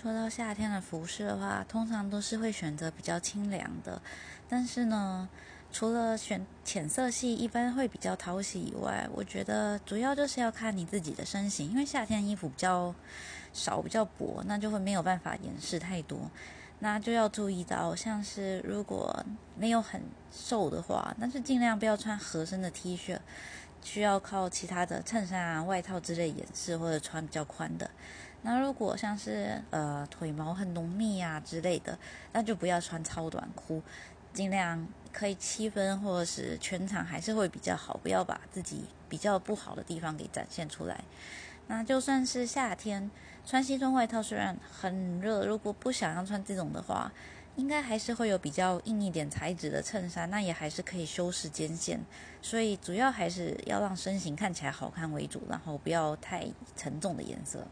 说到夏天的服饰的话，通常都是会选择比较清凉的，但是呢，除了选浅色系一般会比较讨喜以外，我觉得主要就是要看你自己的身形，因为夏天衣服比较少、比较薄，那就会没有办法掩饰太多。那就要注意到，像是如果没有很瘦的话，但是尽量不要穿合身的 T 恤，需要靠其他的衬衫啊、外套之类掩饰，或者穿比较宽的。那如果像是呃腿毛很浓密啊之类的，那就不要穿超短裤，尽量可以七分或者是全场还是会比较好，不要把自己比较不好的地方给展现出来。那就算是夏天穿西装外套，虽然很热，如果不想要穿这种的话，应该还是会有比较硬一点材质的衬衫，那也还是可以修饰肩线。所以主要还是要让身形看起来好看为主，然后不要太沉重的颜色。